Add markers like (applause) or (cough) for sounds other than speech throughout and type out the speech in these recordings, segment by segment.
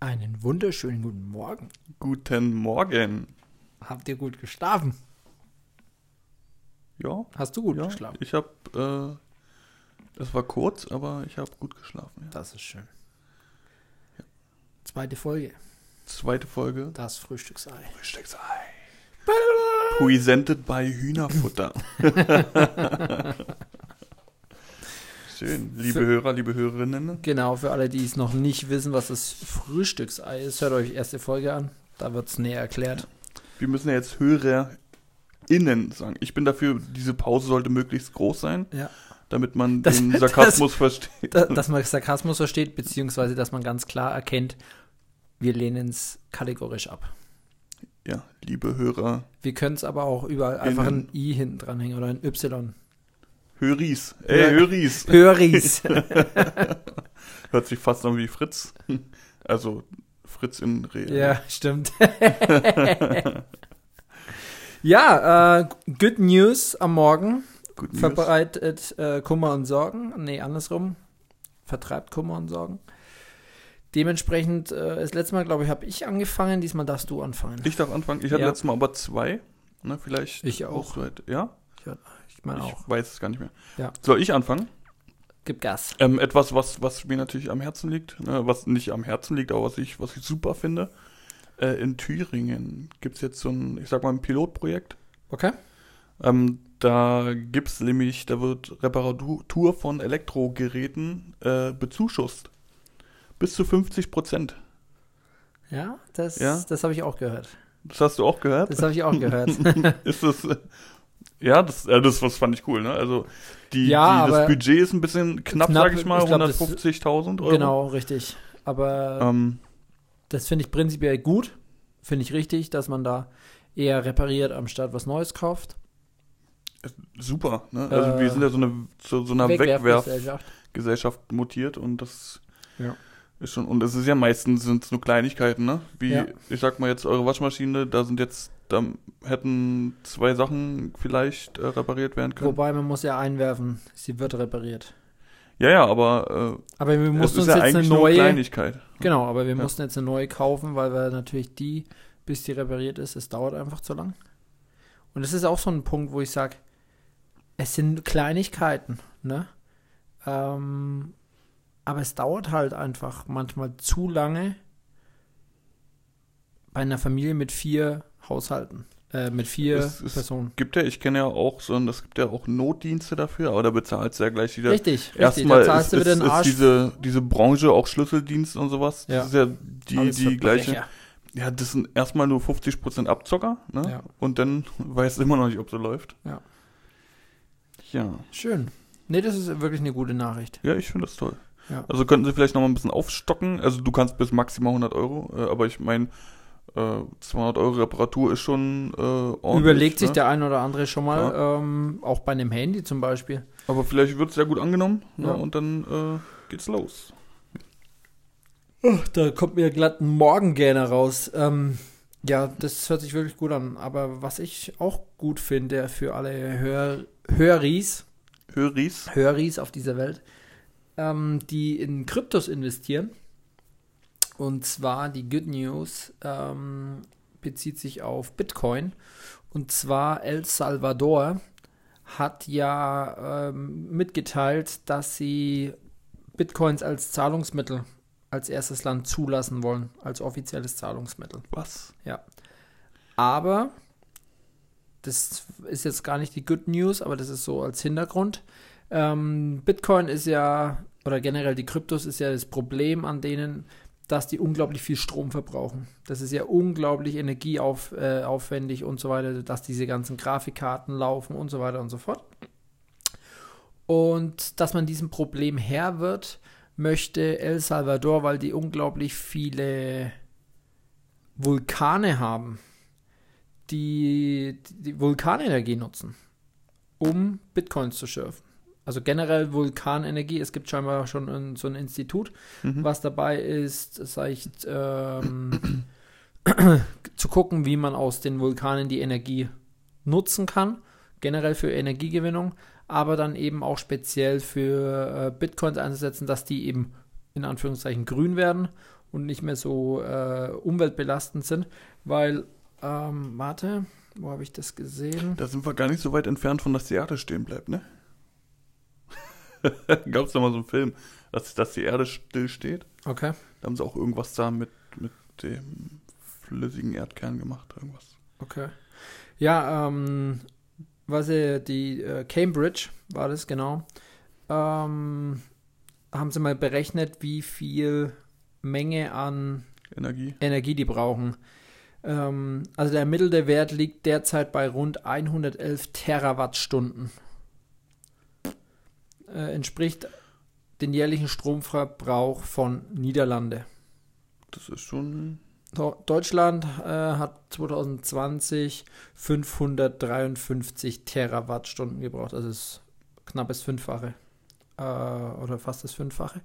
Einen wunderschönen guten Morgen. Guten Morgen. Habt ihr gut geschlafen? Ja. Hast du gut ja, geschlafen? Ich habe, äh, es war kurz, aber ich habe gut geschlafen. Ja. Das ist schön. Zweite Folge. Zweite Folge. Das Frühstücksei. Frühstücksei. Presented by Hühnerfutter. (laughs) Schön. Liebe Hörer, liebe Hörerinnen. Genau, für alle, die es noch nicht wissen, was das Frühstücksei ist, hört euch erste Folge an. Da wird es näher erklärt. Wir müssen ja jetzt HörerInnen sagen. Ich bin dafür, diese Pause sollte möglichst groß sein, Ja. damit man Das- den (laughs) Sarkasmus versteht. Da, dass man Sarkasmus versteht, beziehungsweise dass man ganz klar erkennt, wir lehnen es kategorisch ab. Ja, liebe Hörer, Wir können es aber auch überall einfach ein. I hinten dranhängen oder ein Y. Höris. Ey, Ja. Höris. Höris. (laughs) Hört sich fast an wie Fritz. Also Fritz in Real. ja, stimmt. (laughs) ja, äh, Good News am Morgen. Gut News. Verbreitet äh, Kummer und Sorgen. Nee, andersrum. Vertreibt Kummer und Sorgen. Dementsprechend, äh, das letzte Mal, glaube ich, habe ich angefangen. Diesmal darfst du anfangen. Ich darf anfangen. Ich hatte Ja. letztes Mal aber zwei. Ne, vielleicht. Ich auch. halt- Ja? Ich meine ich auch. weiß es gar nicht mehr. Ja. Soll ich anfangen? Gib Gas. Ähm, etwas, was, was mir natürlich am Herzen liegt, ne, was nicht am Herzen liegt, aber was ich, was ich super finde. Äh, in Thüringen gibt es jetzt so ein, ich sag mal, ein Pilotprojekt. Okay. Ähm, da gibt es nämlich, da wird Reparatur von Elektrogeräten äh, bezuschusst. Bis zu 50 Prozent. Ja, das, Ja? das habe ich auch gehört. Das hast du auch gehört? Das habe ich auch gehört. (laughs) ist das. Ja, das, äh, das was fand ich cool, ne? Also die, Ja, die, das Budget ist ein bisschen knapp, Knapp, sag ich mal, ich glaub, das- 150.000 Euro. genau, richtig. Aber Ähm, das finde ich prinzipiell gut. Finde ich richtig, dass man da eher repariert, anstatt was Neues kauft. super, ne? Also Äh, wir sind ja so eine zu so einer Wegwerfgesellschaft Wegwerfgesellschaft. mutiert und das Ja. ist schon und es ist ja meistens sind nur Kleinigkeiten, ne? Wie Ja. ich sag mal jetzt eure Waschmaschine, da sind jetzt da hätten zwei Sachen vielleicht äh, repariert werden können. Wobei man muss ja einwerfen, sie wird repariert. ja, ja, aber äh, Aber wir es mussten uns ja jetzt eine neue. Kleinigkeit. Genau, aber wir Ja. mussten jetzt eine neue kaufen, weil wir natürlich die, bis die repariert ist, es dauert einfach zu lang. Und das ist auch so ein Punkt, wo ich sage, es sind Kleinigkeiten, ne? Ähm, aber es dauert halt einfach manchmal zu lange bei einer Familie mit vier Haushalten, äh, mit vier Es ist- Personen. Gibt ja, ich kenne ja auch so, es gibt ja auch Notdienste dafür, aber da bezahlst du ja gleich wieder. Richtig, richtig. Erstmal zahlst ist, ist, ist diese, diese Branche auch Schlüsseldienst und sowas. Ja. Das ist ja die, Alles die gleiche. Ja, das sind erstmal nur 50% Abzocker, ne? Ja. Und dann (laughs) weißt du immer noch nicht, ob so läuft. Ja. Ja. Schön. Nee, das ist wirklich eine gute Nachricht. Ja, ich finde das toll. Ja. Also könnten sie vielleicht noch mal ein bisschen aufstocken. Also du kannst bis maximal 100 Euro, äh, aber ich meine, äh, 200 Euro Reparatur ist schon äh, ordentlich. Überlegt sich ne? der ein oder andere schon mal, ähm, auch bei einem Handy zum Beispiel. Aber vielleicht wird es ja gut angenommen ne? Ja. und dann äh, geht's los. Ach, da kommt mir glatt ein Morgengähner raus. Ähm, ja, das hört sich wirklich gut an. Aber was ich auch gut finde für alle Hör Höris, Höris. Höris auf dieser Welt, ähm, die in Kryptos investieren. Und zwar die Good News ähm, bezieht sich auf Bitcoin. Und zwar El Salvador hat ja ähm, mitgeteilt, dass sie Bitcoins als Zahlungsmittel als erstes Land zulassen wollen, als offizielles Zahlungsmittel. Was? Aber, das ist jetzt gar nicht die Good News, aber das ist so als Hintergrund. Ähm, Bitcoin ist ja, oder generell die Kryptos ist ja das Problem an denen, dass die unglaublich viel Strom verbrauchen. Das ist ja unglaublich energieaufwendig äh, und so weiter, dass diese ganzen Grafikkarten laufen und so weiter und so fort. Und dass man diesem Problem Herr wird, möchte El Salvador, weil die unglaublich viele Vulkane haben, die die Vulkanenergie nutzen, um Bitcoins zu schürfen. Also generell Vulkanenergie. Es gibt scheinbar schon ein, so ein Institut, Mhm. was dabei ist, sag ich, ähm, (coughs) zu gucken, wie man aus den Vulkanen die Energie nutzen kann. Generell für Energiegewinnung, aber dann eben auch speziell für äh, Bitcoins einzusetzen, dass die eben in Anführungszeichen grün werden und nicht mehr so äh, umweltbelastend sind, weil, ähm, warte, wo habe ich das gesehen? Da sind wir gar nicht so weit entfernt von, dass die Erde stehen bleibt, ne? Gab es da mal so einen Film, dass, dass die Erde still steht? Okay. Da haben sie auch irgendwas da mit, mit dem flüssigen Erdkern gemacht, irgendwas. Okay. Ja, ähm, was äh, die äh, Cambridge war das genau. Ähm, haben sie mal berechnet, wie viel Menge an Energie. Energie die brauchen. Ähm, also der ermittelte Wert liegt derzeit bei rund 111 Terawattstunden. Äh, entspricht den jährlichen Stromverbrauch von Niederlande. Das ist schon. Deutschland äh, hat 2020 553 Terawattstunden gebraucht. Also das knapp das Fünffache. Äh, oder fast das Fünffache.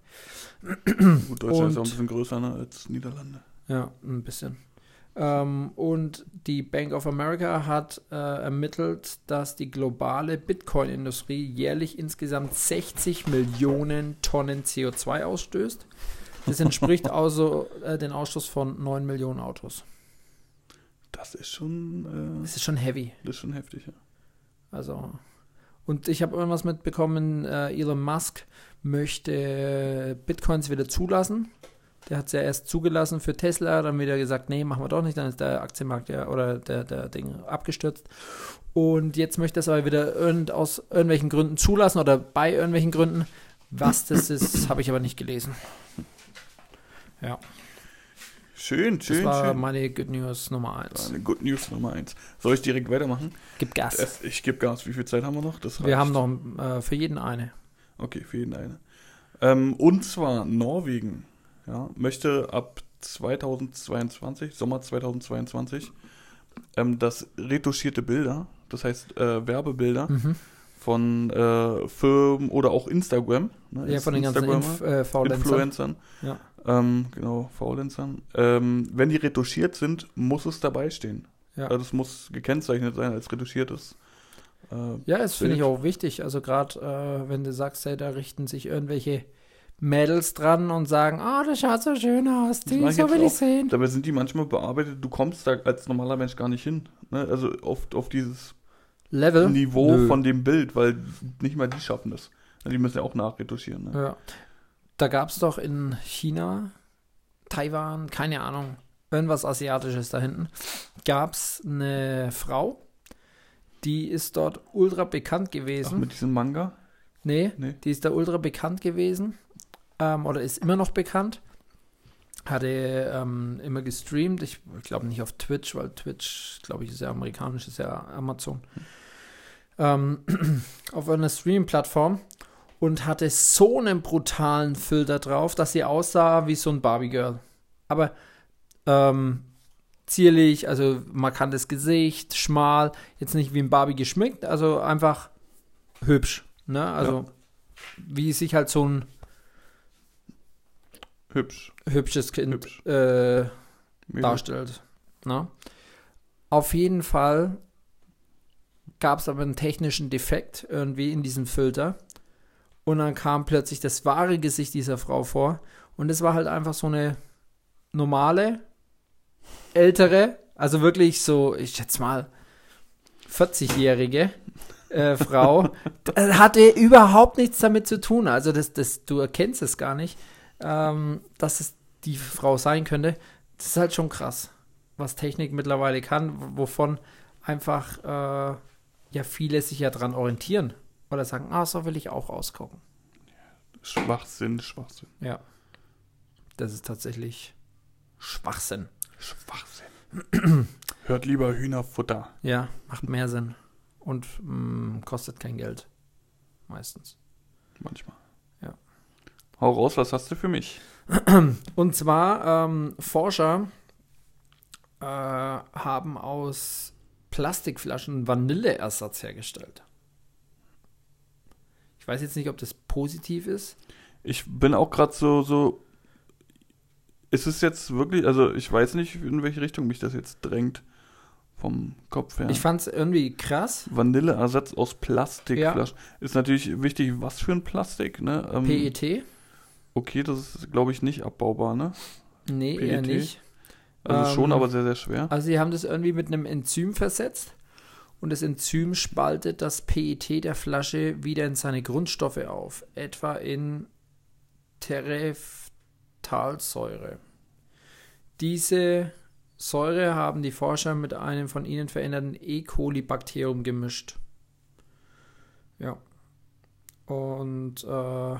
Gut, Deutschland ist Und- auch ein bisschen größer ne, als Niederlande. Ja, ein bisschen. Ähm, und die Bank of America hat äh, ermittelt, dass die globale Bitcoin-Industrie jährlich insgesamt 60 Millionen Tonnen CO2 ausstößt. Das entspricht (laughs) also äh, den Ausstoß von 9 Millionen Autos. Das ist schon, äh, Das ist schon heavy. das ist schon heftig, ja. Also. Und ich habe irgendwas mitbekommen, äh, Elon Musk möchte Bitcoins wieder zulassen. Der hat es ja erst zugelassen für Tesla, dann wieder gesagt, nee, machen wir doch nicht, dann ist der Aktienmarkt ja oder der, der Ding abgestürzt. Und jetzt möchte er es aber wieder irgend, aus irgendwelchen Gründen zulassen oder bei irgendwelchen Gründen. Was das ist, (coughs) habe ich aber nicht gelesen. Ja, Schön, das schön, war schön. meine Good News Nummer 1. Eine Good News Nummer eins. Soll ich direkt weitermachen? Gib Gas. Es, ich gebe Gas. Wie viel Zeit haben wir noch? Das Wir haben noch äh, für jeden eine. Okay, für jeden eine. Ähm, und zwar Norwegen ja, möchte ab 2022, Sommer 2022, ähm, dass retuschierte Bilder, das heißt äh, Werbebilder Mhm. von äh, Firmen oder auch Instagram, ne, Ja, von den ganzen Inf äh. Influencern, Ja. ähm, genau, Faulenzern, ähm, wenn die retuschiert sind, muss es dabei stehen. Ja. Also es muss gekennzeichnet sein als retuschiertes. Äh, Ja, das finde ich auch wichtig. Also gerade äh, wenn du sagst, hey, da richten sich irgendwelche Mädels dran und sagen, ah, das schaut so schön aus, die, so will ich sehen. Dabei sind die manchmal bearbeitet, du kommst da als normaler Mensch gar nicht hin. Ne? Also auf, auf dieses Level. Niveau Nö. von dem Bild, weil nicht mal die schaffen das. Die müssen ja auch nachretuschieren. Ne? Ja. Da gab es doch in China, Taiwan, keine Ahnung, irgendwas Asiatisches da hinten, gab es eine Frau, die ist dort ultra bekannt Ach, gewesen. mit diesem Manga? nee, Nee. die ist da ultra bekannt gewesen ähm, oder ist immer noch bekannt. Hatte ähm, immer gestreamt, ich glaube nicht auf Twitch, weil Twitch, glaube ich, ist ja amerikanisch, ist ja Amazon. Ähm, (clears throat) auf einer Stream-Plattform und hatte so einen brutalen Filter drauf, dass sie aussah wie so ein Barbie-Girl. Aber ähm, zierlich, also markantes Gesicht, schmal, jetzt nicht wie ein Barbie geschmückt, also einfach hübsch. Ne? Also wie sich halt so ein Hübsch. hübsches Kind Hübsch. äh, darstellt. Ne? Auf jeden Fall gab es aber einen technischen Defekt irgendwie in diesem Filter. Und dann kam plötzlich das wahre Gesicht dieser Frau vor. Und es war halt einfach so eine normale, ältere, also wirklich so, ich schätze mal, 40-jährige äh, (laughs) Frau. Das hatte überhaupt nichts damit zu tun. Also das, das, du erkennst es gar nicht, ähm, dass es die Frau sein könnte. Das ist halt schon krass, was Technik mittlerweile kann, wovon einfach äh, ja viele sich ja dran orientieren. Oder sagen, ah, so will ich auch ausgucken. Schwachsinn, Schwachsinn. Ja. Das ist tatsächlich Schwachsinn. Schwachsinn. Hört lieber Hühnerfutter. Ja, macht mehr Sinn. Und mh, kostet kein Geld. Meistens. Manchmal. Ja. Hau raus, was hast du für mich? (clears throat) Und zwar, ähm, Forscher äh, haben aus Plastikflaschen Vanilleersatz hergestellt. Ich weiß jetzt nicht, ob das positiv ist. Ich bin auch gerade so, so. Ist es jetzt wirklich, also ich weiß nicht, in welche Richtung mich das jetzt drängt. Vom Kopf her. Ich fand es irgendwie krass. Vanilleersatz aus Plastikflaschen. Ist natürlich wichtig, was für ein Plastik, ne? Ähm, PET. Okay, das ist, glaube ich, nicht abbaubar, ne? Nee, eher PET? nicht. Also schon, Ähm, aber sehr, sehr schwer. Also sie haben das irgendwie mit einem Enzym versetzt und das Enzym spaltet das PET der Flasche wieder in seine Grundstoffe auf, etwa in Tereftalsäure. Diese Säure haben die Forscher mit einem von ihnen veränderten E. coli-Bakterium gemischt. Ja. Und äh,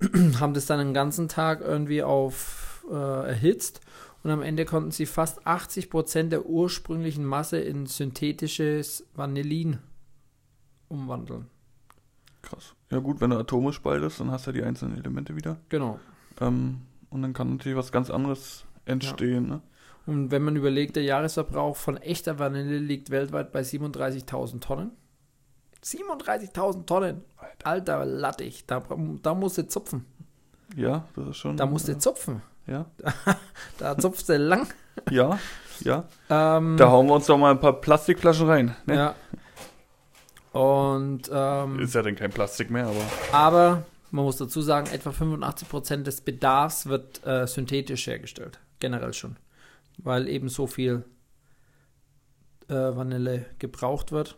(clears throat) haben das dann den ganzen Tag irgendwie auf äh, erhitzt und am Ende konnten sie fast 80% der ursprünglichen Masse in synthetisches Vanillin umwandeln. Krass. Ja gut, wenn du Atome spaltest, dann hast du ja die einzelnen Elemente wieder. Genau. Ähm, und dann kann natürlich was ganz anderes entstehen. Ne? Und wenn man überlegt, der Jahresverbrauch von echter Vanille liegt weltweit bei 37.000 Tonnen. 37.000 Tonnen. Alter Lattig. Da, da musst du zupfen. Ja, das ist schon. Da musst du ja. zupfen. Ja, (laughs) Da zupfst du lang. ja, ja. Ähm, Da hauen wir uns doch mal ein paar Plastikflaschen rein. Ne? Ja. Und ähm, Ist ja dann kein Plastik mehr, aber. Aber man muss dazu sagen, etwa 85% des Bedarfs wird äh, synthetisch hergestellt. Generell schon. Weil eben so viel äh, Vanille gebraucht wird.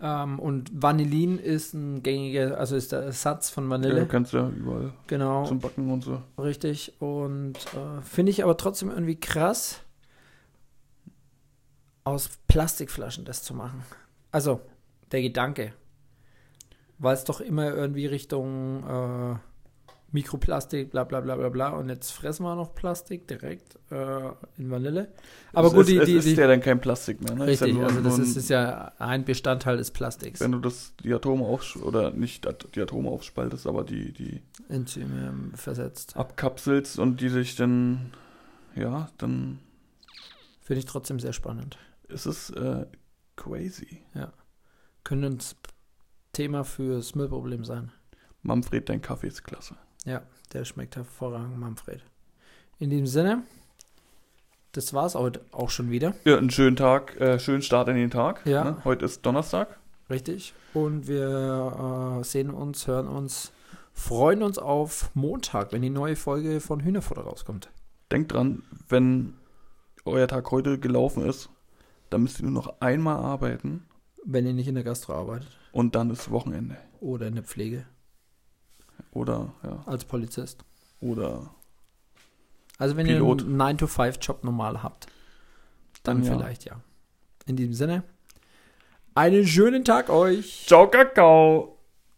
Ähm, und Vanillin ist ein gängiger, also ist der Ersatz von Ja, Vanille. kannst du ja überall genau, zum Backen und so. richtig. Und äh, finde ich aber trotzdem irgendwie krass, aus Plastikflaschen das zu machen. Also, der Gedanke. Weil es doch immer irgendwie Richtung äh, Mikroplastik, bla bla bla bla bla. Und jetzt fressen wir noch Plastik direkt äh, in Vanille. Aber es gut, ist, die, es die, ist die ja dann kein Plastik mehr. Ne? Ist richtig, ja also das ist, ist ja ein Bestandteil des Plastiks. wenn du das, die Atome aufsch oder nicht die Atome aufspaltest, aber die, die Enzyme versetzt. abkapselst und die sich dann, ja, dann Finde ich trotzdem sehr spannend. ist es äh, crazy. Könnte ein Thema fürs Müllproblem sein. Manfred, dein Kaffee ist klasse. Ja, der schmeckt hervorragend, Manfred. In diesem Sinne, das war's heute auch schon wieder. Ja, einen schönen Tag, äh, schönen Start in den Tag. Ja. Ne? Heute ist Donnerstag. Richtig. Und wir äh, sehen uns, hören uns, freuen uns auf Montag, wenn die neue Folge von Hühnerfutter rauskommt. Denkt dran, wenn euer Tag heute gelaufen ist, dann müsst ihr nur noch einmal arbeiten Wenn ihr nicht in der Gastro arbeitet und dann ist Wochenende. oder in der Pflege Oder, ja, als Polizist. oder Also wenn Pilot. ihr einen 9-to-5-Job normal habt, dann, Dann ja. vielleicht ja. In diesem Sinne, einen schönen Tag euch. Ciao, Kakao!